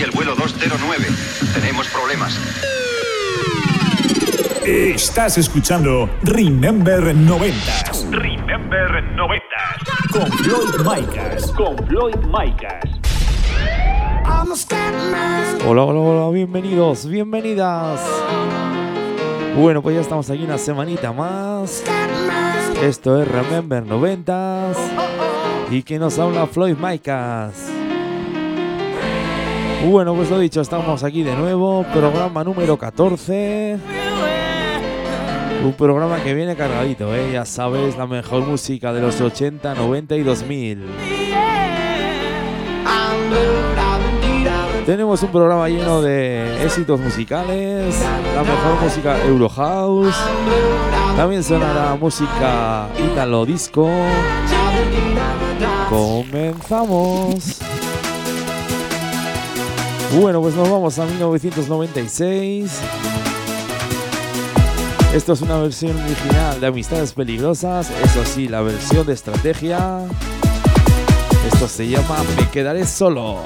Aquí el vuelo 209. Tenemos problemas. Estás escuchando Remember 90 Remember 90. con Floyd Micas. Con Floyd Micas. Hola, hola, hola, bienvenidos, bienvenidas. Bueno, pues ya estamos aquí una semanita más. Esto es Remember 90 y que nos habla Floyd Micas. Bueno, pues lo dicho, estamos aquí de nuevo, programa número 14. Un programa que viene cargadito, ¿eh? ya sabes, la mejor música de los 80, 90 y 2000. Tenemos un programa lleno de éxitos musicales, la mejor música Eurohouse, también sonará música Italo Disco. Comenzamos. Bueno, pues nos vamos a 1996. Esto es una versión original de Amistades Peligrosas, eso sí, la versión de estrategia. Esto se llama Me quedaré solo.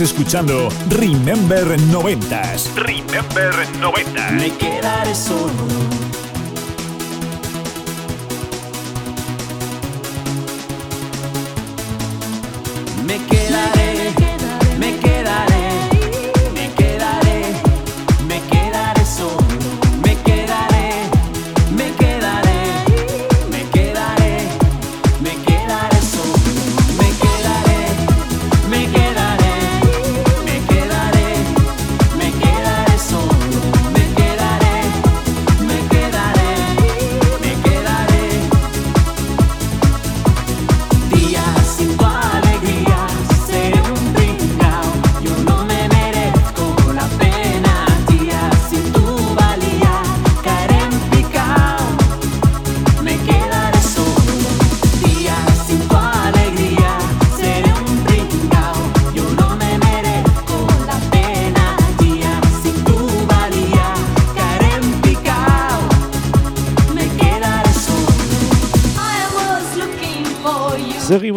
Estás escuchando Remember 90 Remember 90. Me quedaré solo.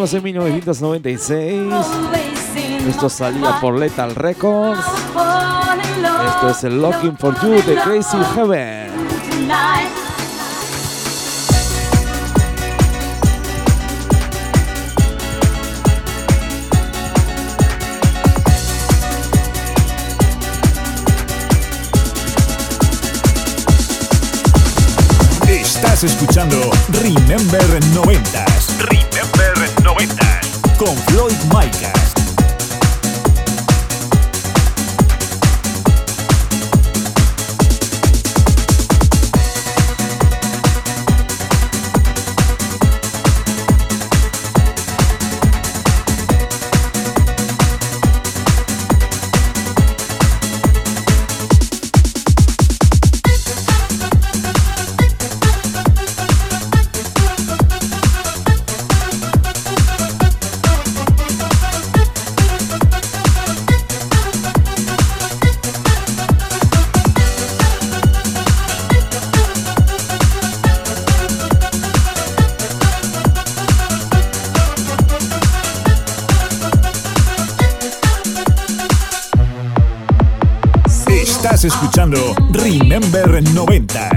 En 1996. Esto salía por Lethal Records. Esto es el Looking for You de Crazy Heaven. Estás escuchando Remember 90 Remember 90. Floyd Micas. Remember 90s.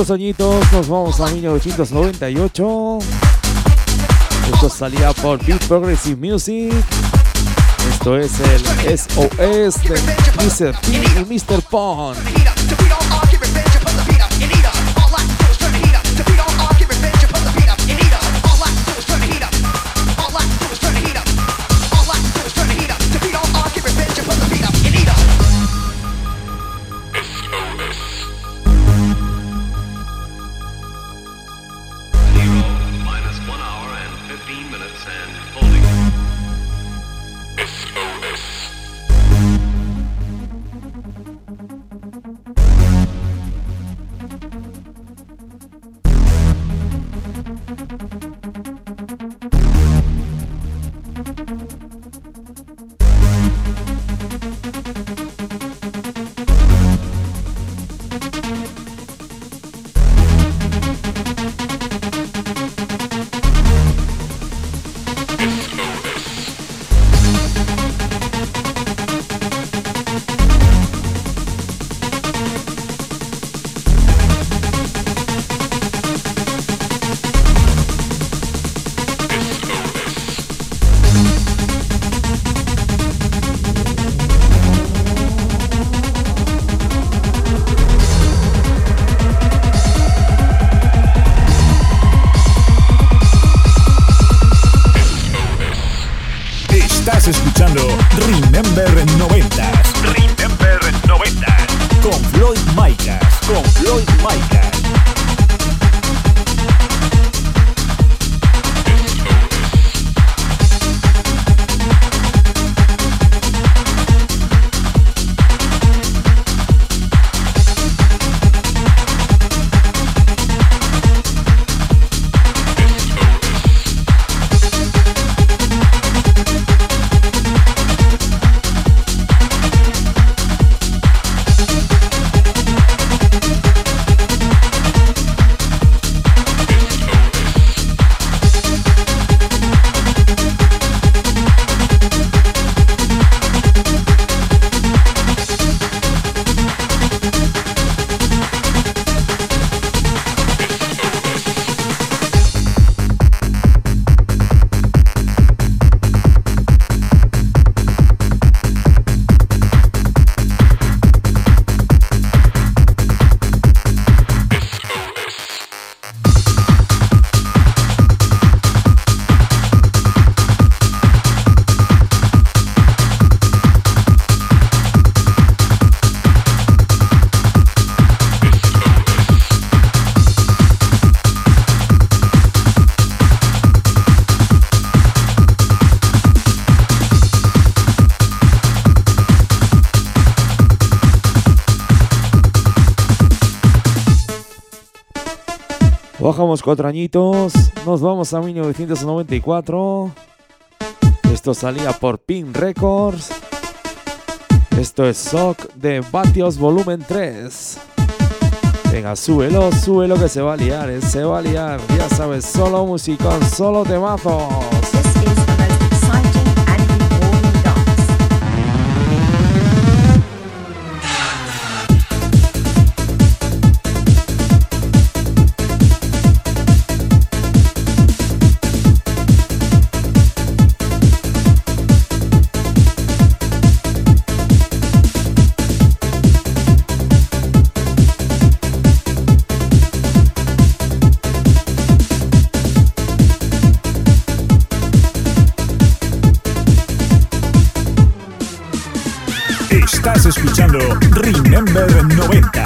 Dos añitos, nos vamos a 1998. Esto salía por Beat Progressive Music. Esto es el SOS de Mr. P y Mr. Pond. Cuatro añitos, nos vamos a 1994. Esto salía por Pin Records. Esto es Sock de Batios Volumen 3. Venga, súbelo, súbelo que se va a liar, eh, se va a liar. Ya sabes, solo musicón, solo temazos. Remember 90s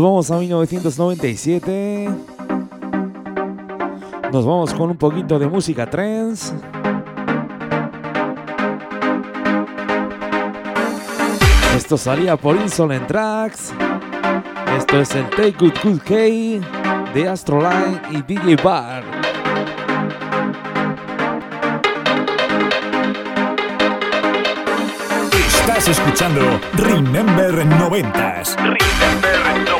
Nos vamos a 1997. Nos vamos con un poquito de música trance. Esto salía por Insolent Tracks. Esto es el Take Good Good K de Astroline y DJ Bar. Estás escuchando Remember 90s. Remember 90.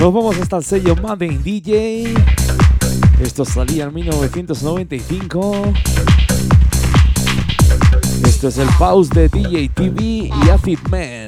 Nos vamos hasta el sello Madden DJ. Esto salía en 1995. Esto es el Pause de DJ TV y Acid Man.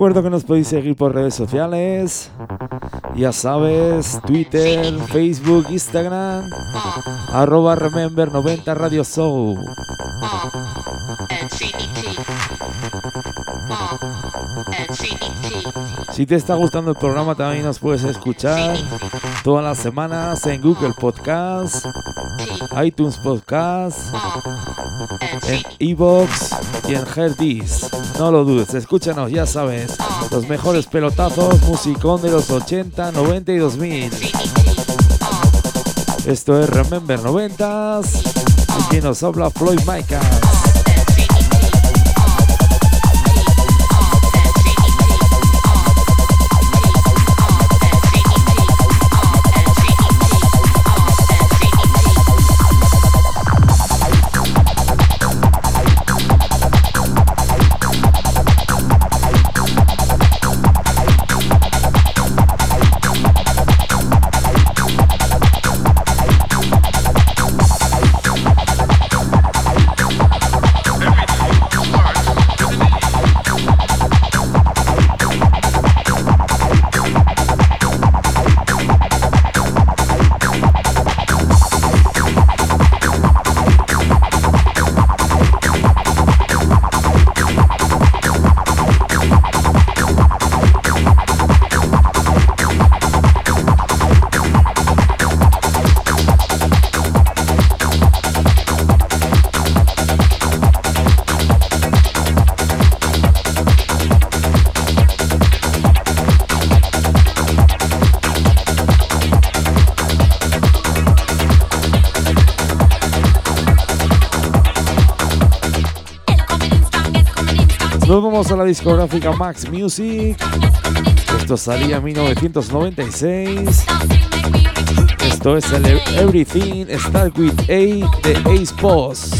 Recuerdo que nos podéis seguir por redes sociales. Ya sabes, Twitter, Facebook, Instagram, arroba Remember 90 Radio Show. Si te está gustando el programa, también nos puedes escuchar todas las semanas en Google Podcast, iTunes Podcast, en Evox y en Herdis. No lo dudes, escúchanos, ya sabes, los mejores pelotazos, musicón de los 80, 90 y 2000. Esto es Remember 90s y quien nos habla Floyd Micah. Nos vamos a la discográfica Max Music. Esto salía en 1996. Esto es el Everything Start With A de Ace Boss.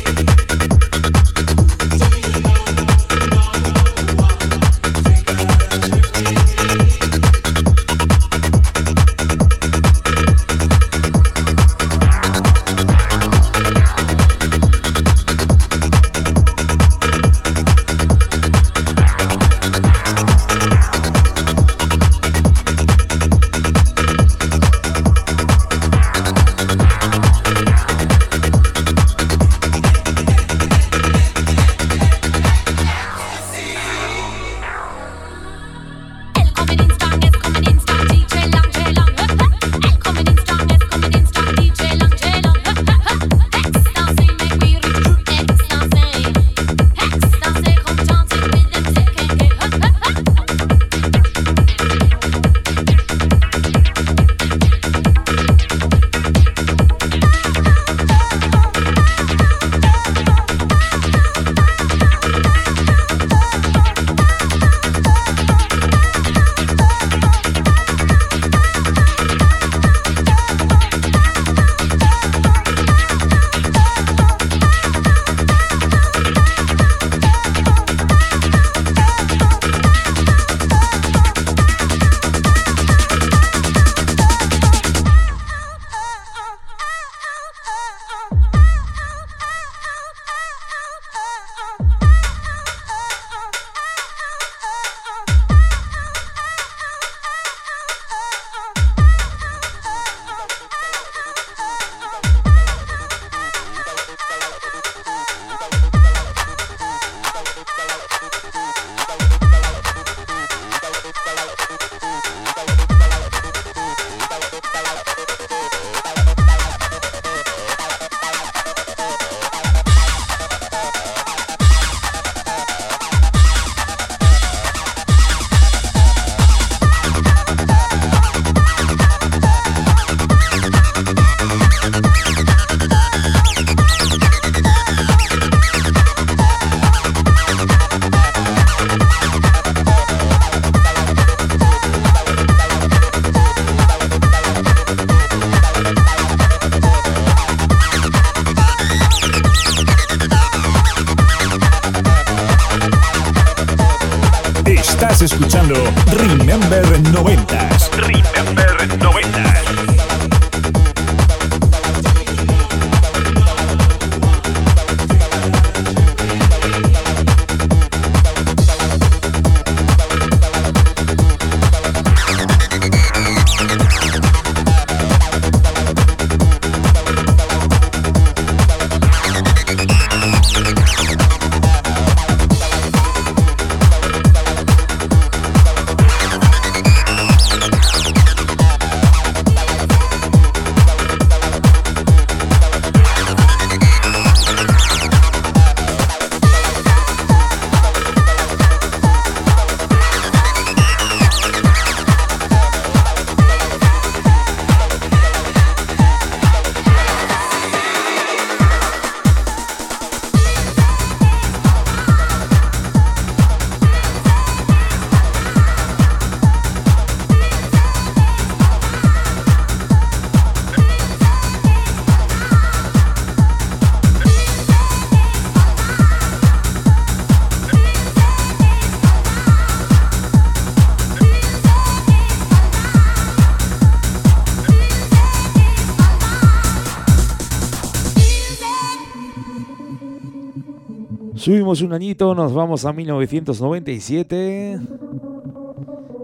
Un añito, nos vamos a 1997.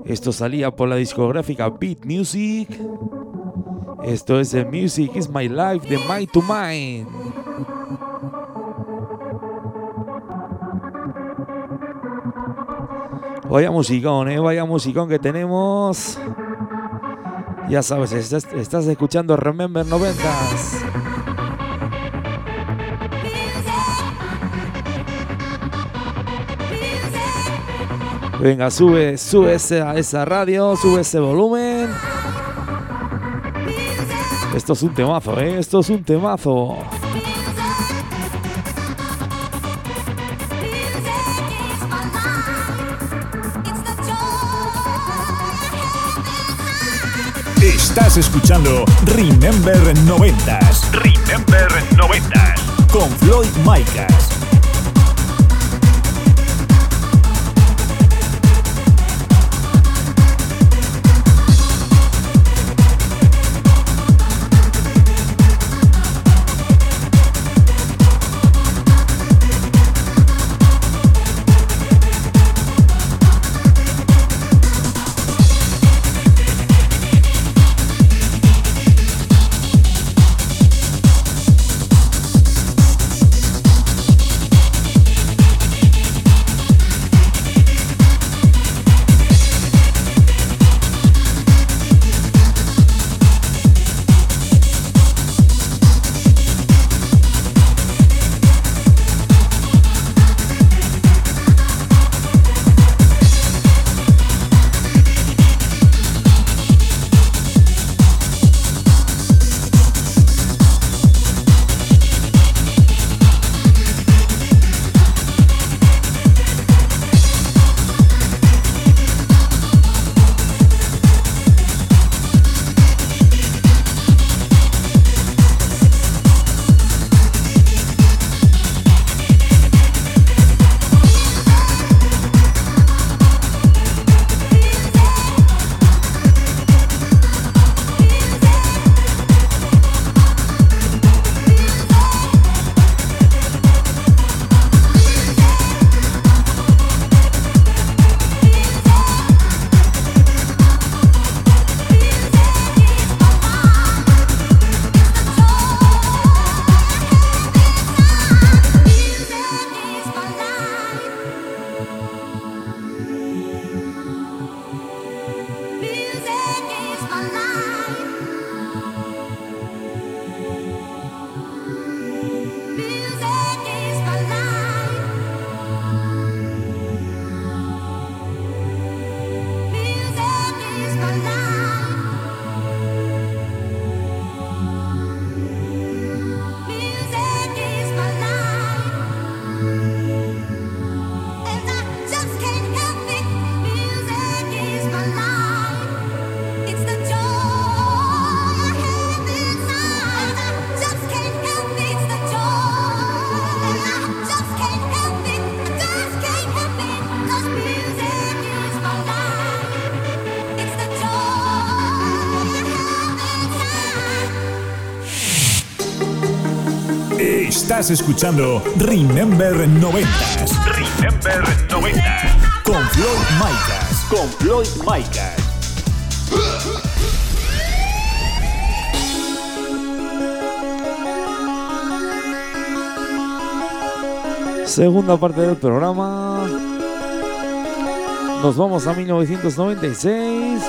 Esto salía por la discográfica Beat Music. Esto es The Music is My Life de Mind to Mind. Vaya musicón, eh, vaya musicón que tenemos. Ya sabes, estás, estás escuchando Remember 90s. Venga, sube, sube esa, esa radio, sube ese volumen. Esto es un temazo, ¿eh? Esto es un temazo. Estás escuchando Remember 90s Remember 90s. con Floyd Micas. Estás escuchando Remember 90s Remember 90. con Floyd Micas. Con Floyd Micas. Segunda parte del programa. Nos vamos a 1996.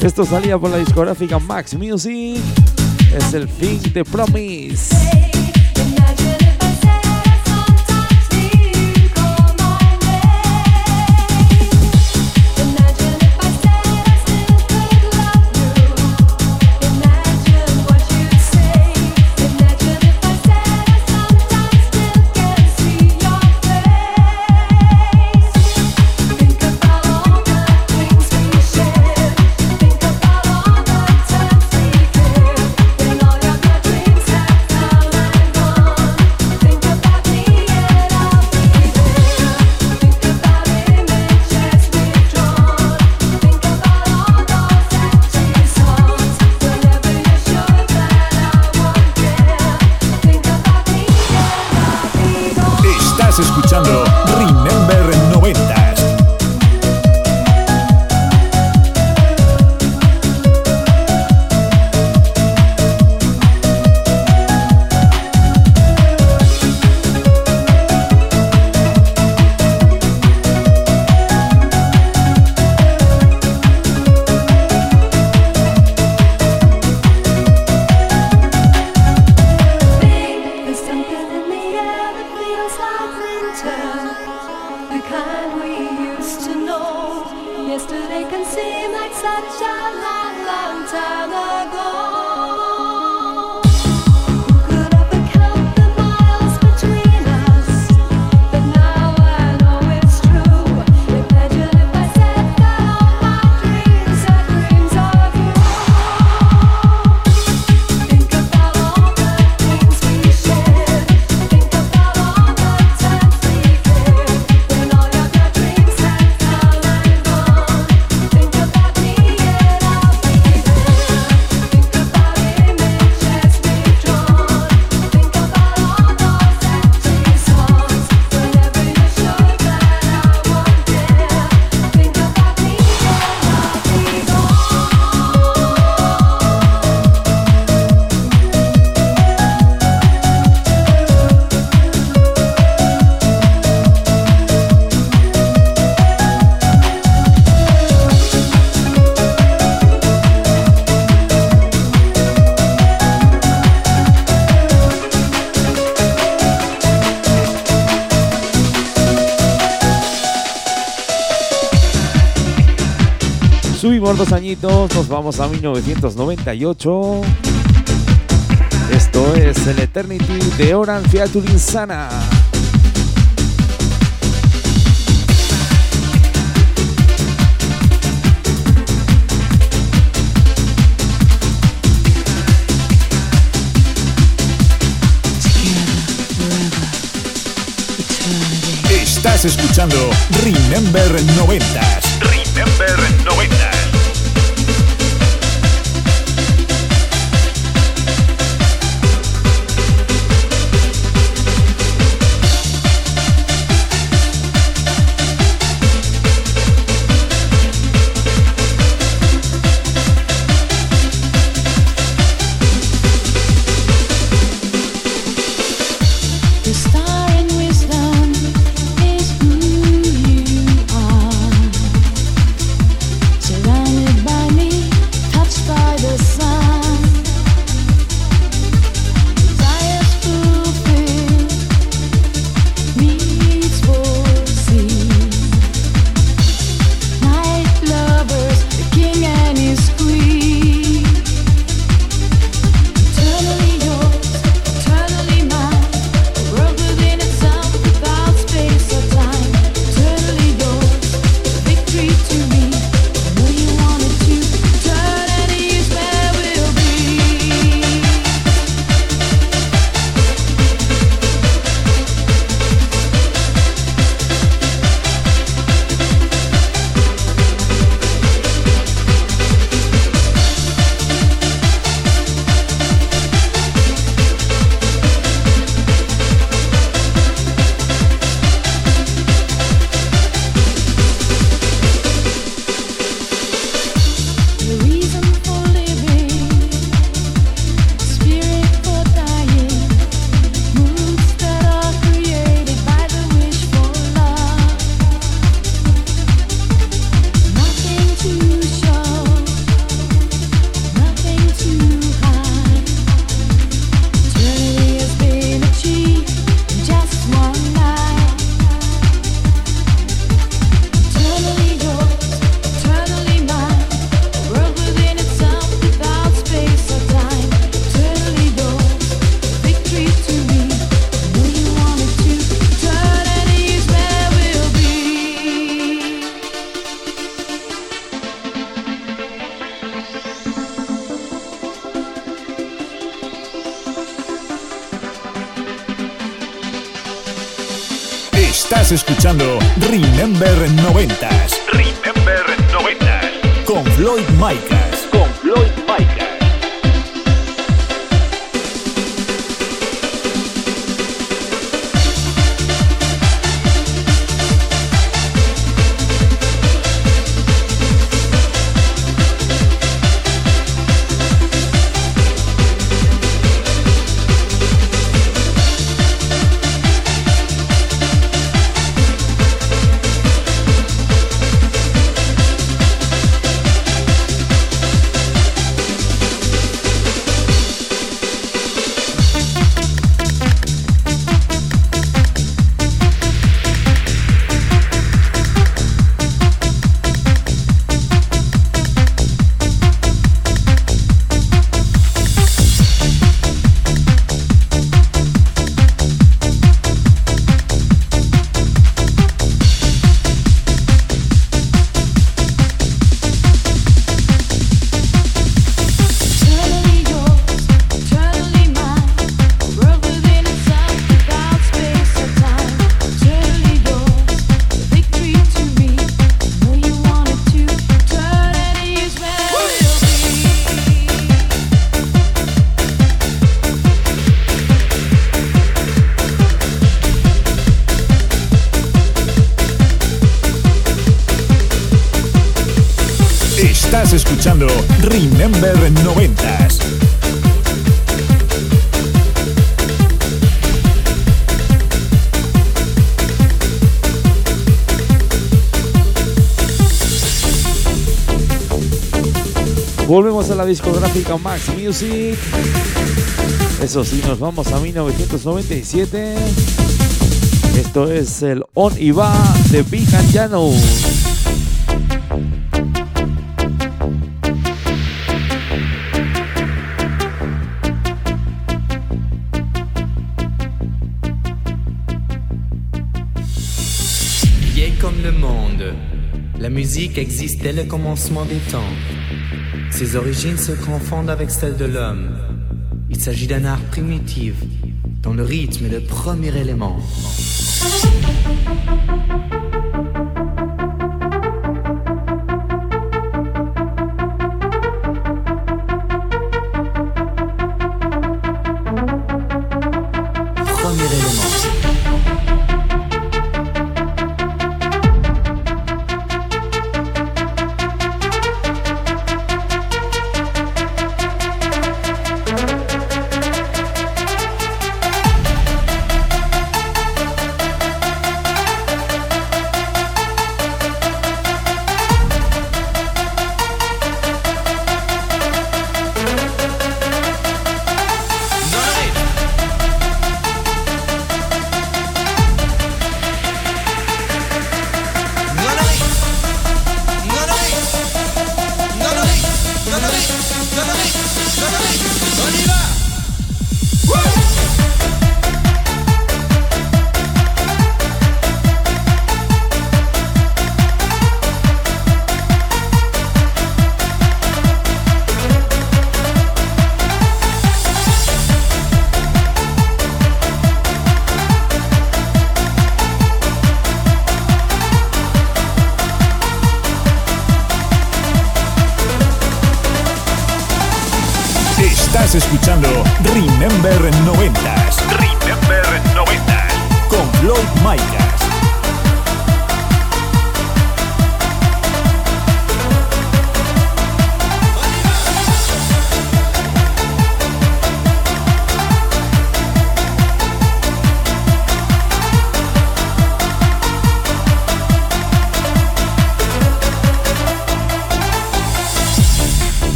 Esto salía por la discográfica Max Music. Es el Thing The Promise. Such a long, long time ago. Subimos dos añitos, nos vamos a 1998. Esto es el Eternity de Oran Featuring Insana. Estás escuchando Remember 90s escuchando Remember 90s Remember 90s. con Floyd Micas. Escuchando Remember 90s. Volvemos a la discográfica Max Music. Eso sí, nos vamos a 1997. Esto es el On y Va de Big and musique existe dès le commencement des temps. Ses origines se confondent avec celles de l'homme. Il s'agit d'un art primitif, dont le rythme est le premier élément.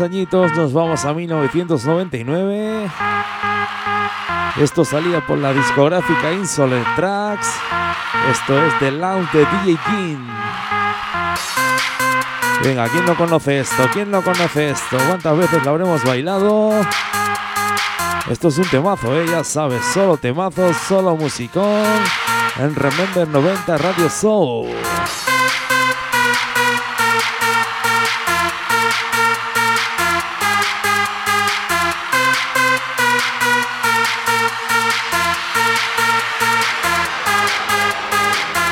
Añitos, nos vamos a 1999. Esto salía por la discográfica Insolent Tracks. Esto es The Lounge de DJ King. Venga, ¿quién no conoce esto? ¿Quién no conoce esto? ¿Cuántas veces lo habremos bailado? Esto es un temazo, ¿eh? ya sabes, solo temazos, solo musicón. En Remember 90 Radio Soul.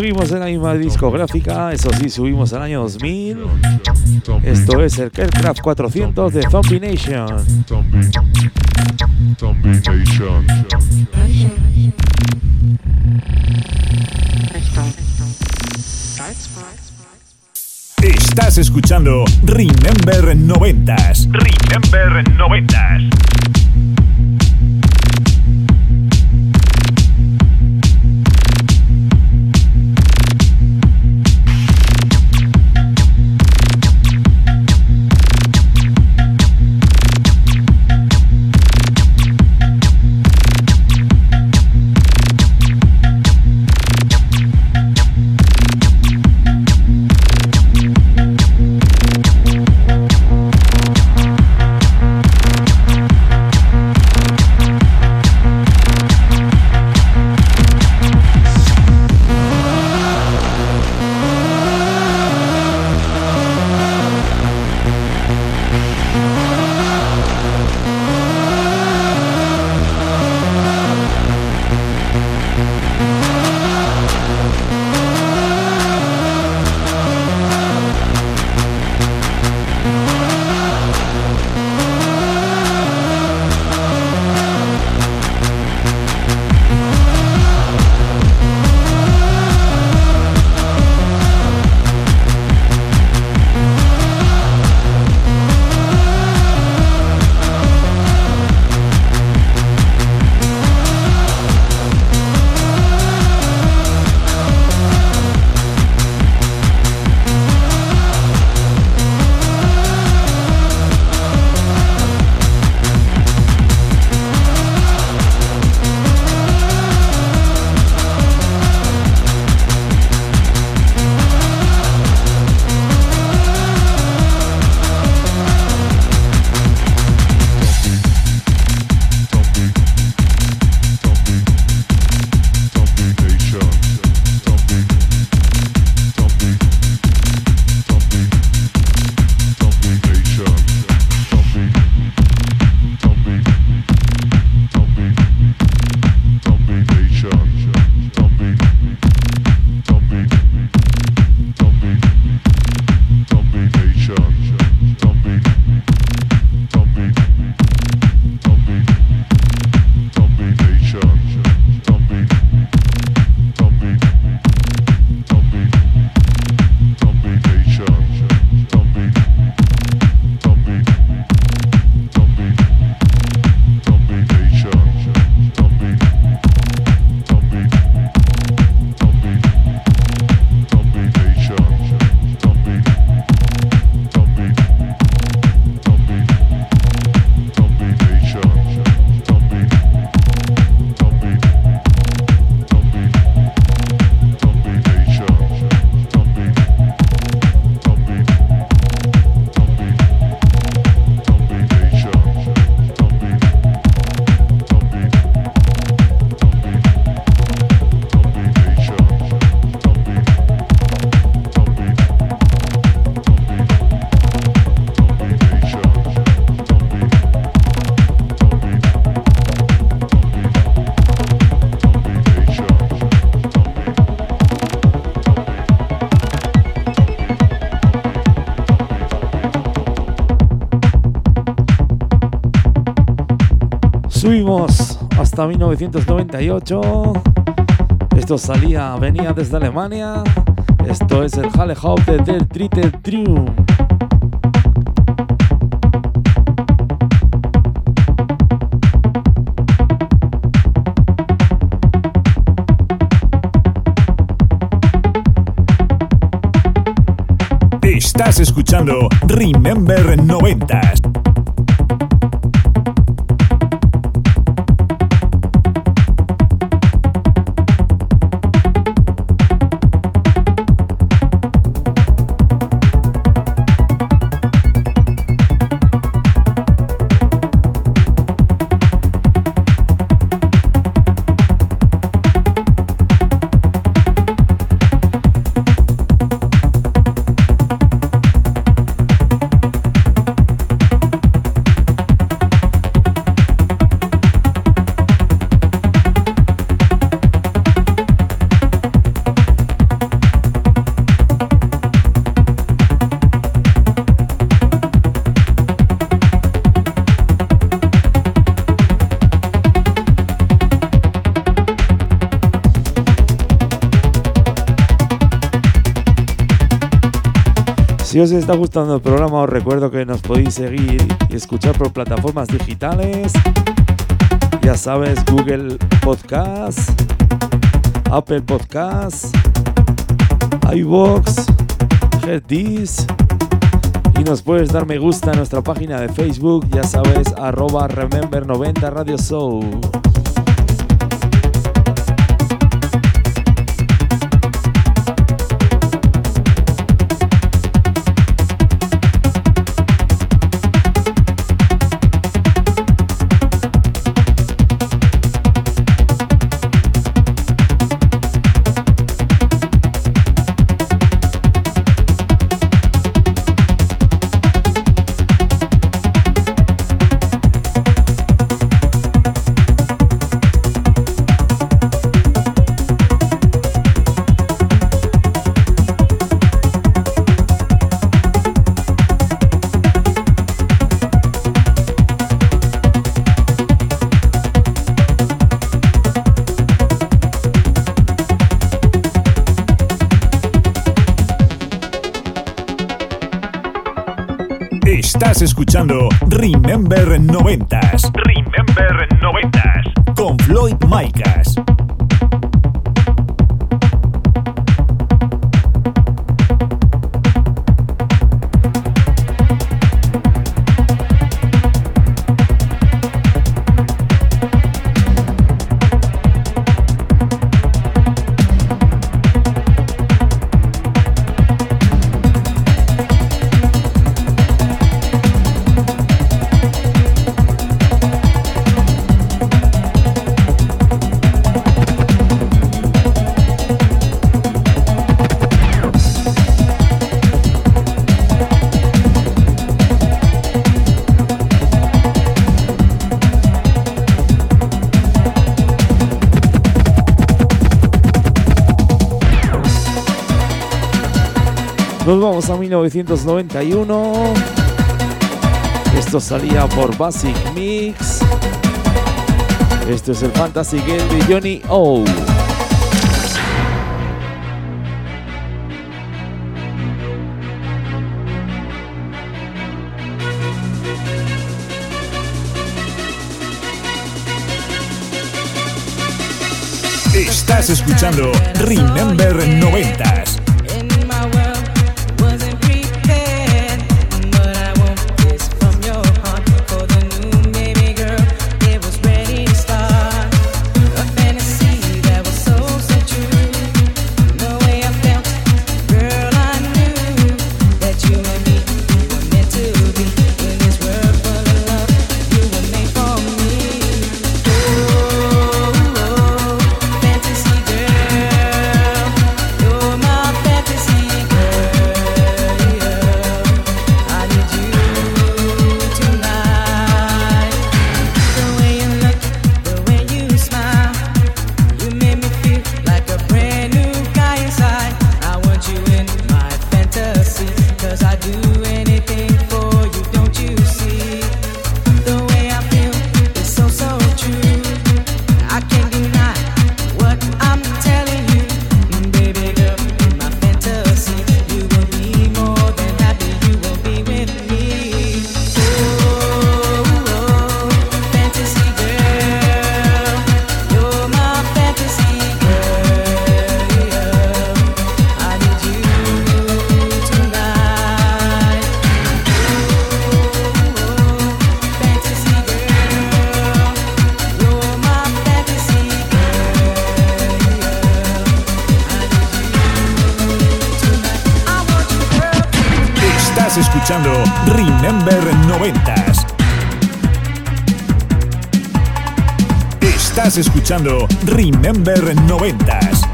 Seguimos en la misma discográfica, eso sí, subimos al año 2000. Esto es el Kercraft 400 de Zombie Nation. Estás escuchando Remember 90s Remember 90. Hasta 1998. Esto salía, venía desde Alemania. Esto es el Halle Haupt del Dritte Triumph. Estás escuchando Remember 90s. Si os está gustando el programa, os recuerdo que nos podéis seguir y escuchar por plataformas digitales. Ya sabes, Google Podcast, Apple Podcast, iVoox, Headis. Y nos puedes dar me gusta en nuestra página de Facebook, ya sabes, arroba Remember90 Radio Show. 1991. Esto salía por Basic Mix. Esto es el Fantasy Game de Johnny O. Estás escuchando Remember 90s escuchando Remember 90s. Estás escuchando Remember 90s.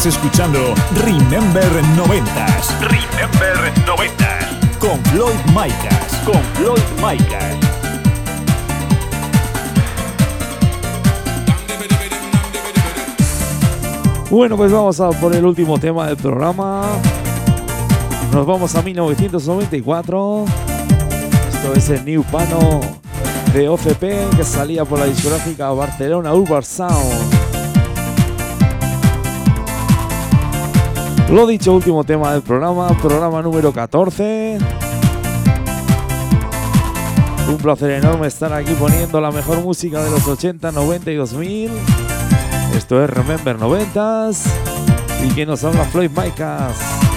Estás escuchando Remember 90s. Remember 90s. Con Floyd Micas. Con Floyd Micas. Bueno, pues vamos a por el último tema del programa. Nos vamos a 1994. Esto es el New Pano de OFP que salía por la discográfica Barcelona Urban Sound. Lo dicho, último tema del programa, programa número 14. Un placer enorme estar aquí poniendo la mejor música de los 80, 90 y 2000. Esto es Remember 90s. Y que nos habla Floyd Micas.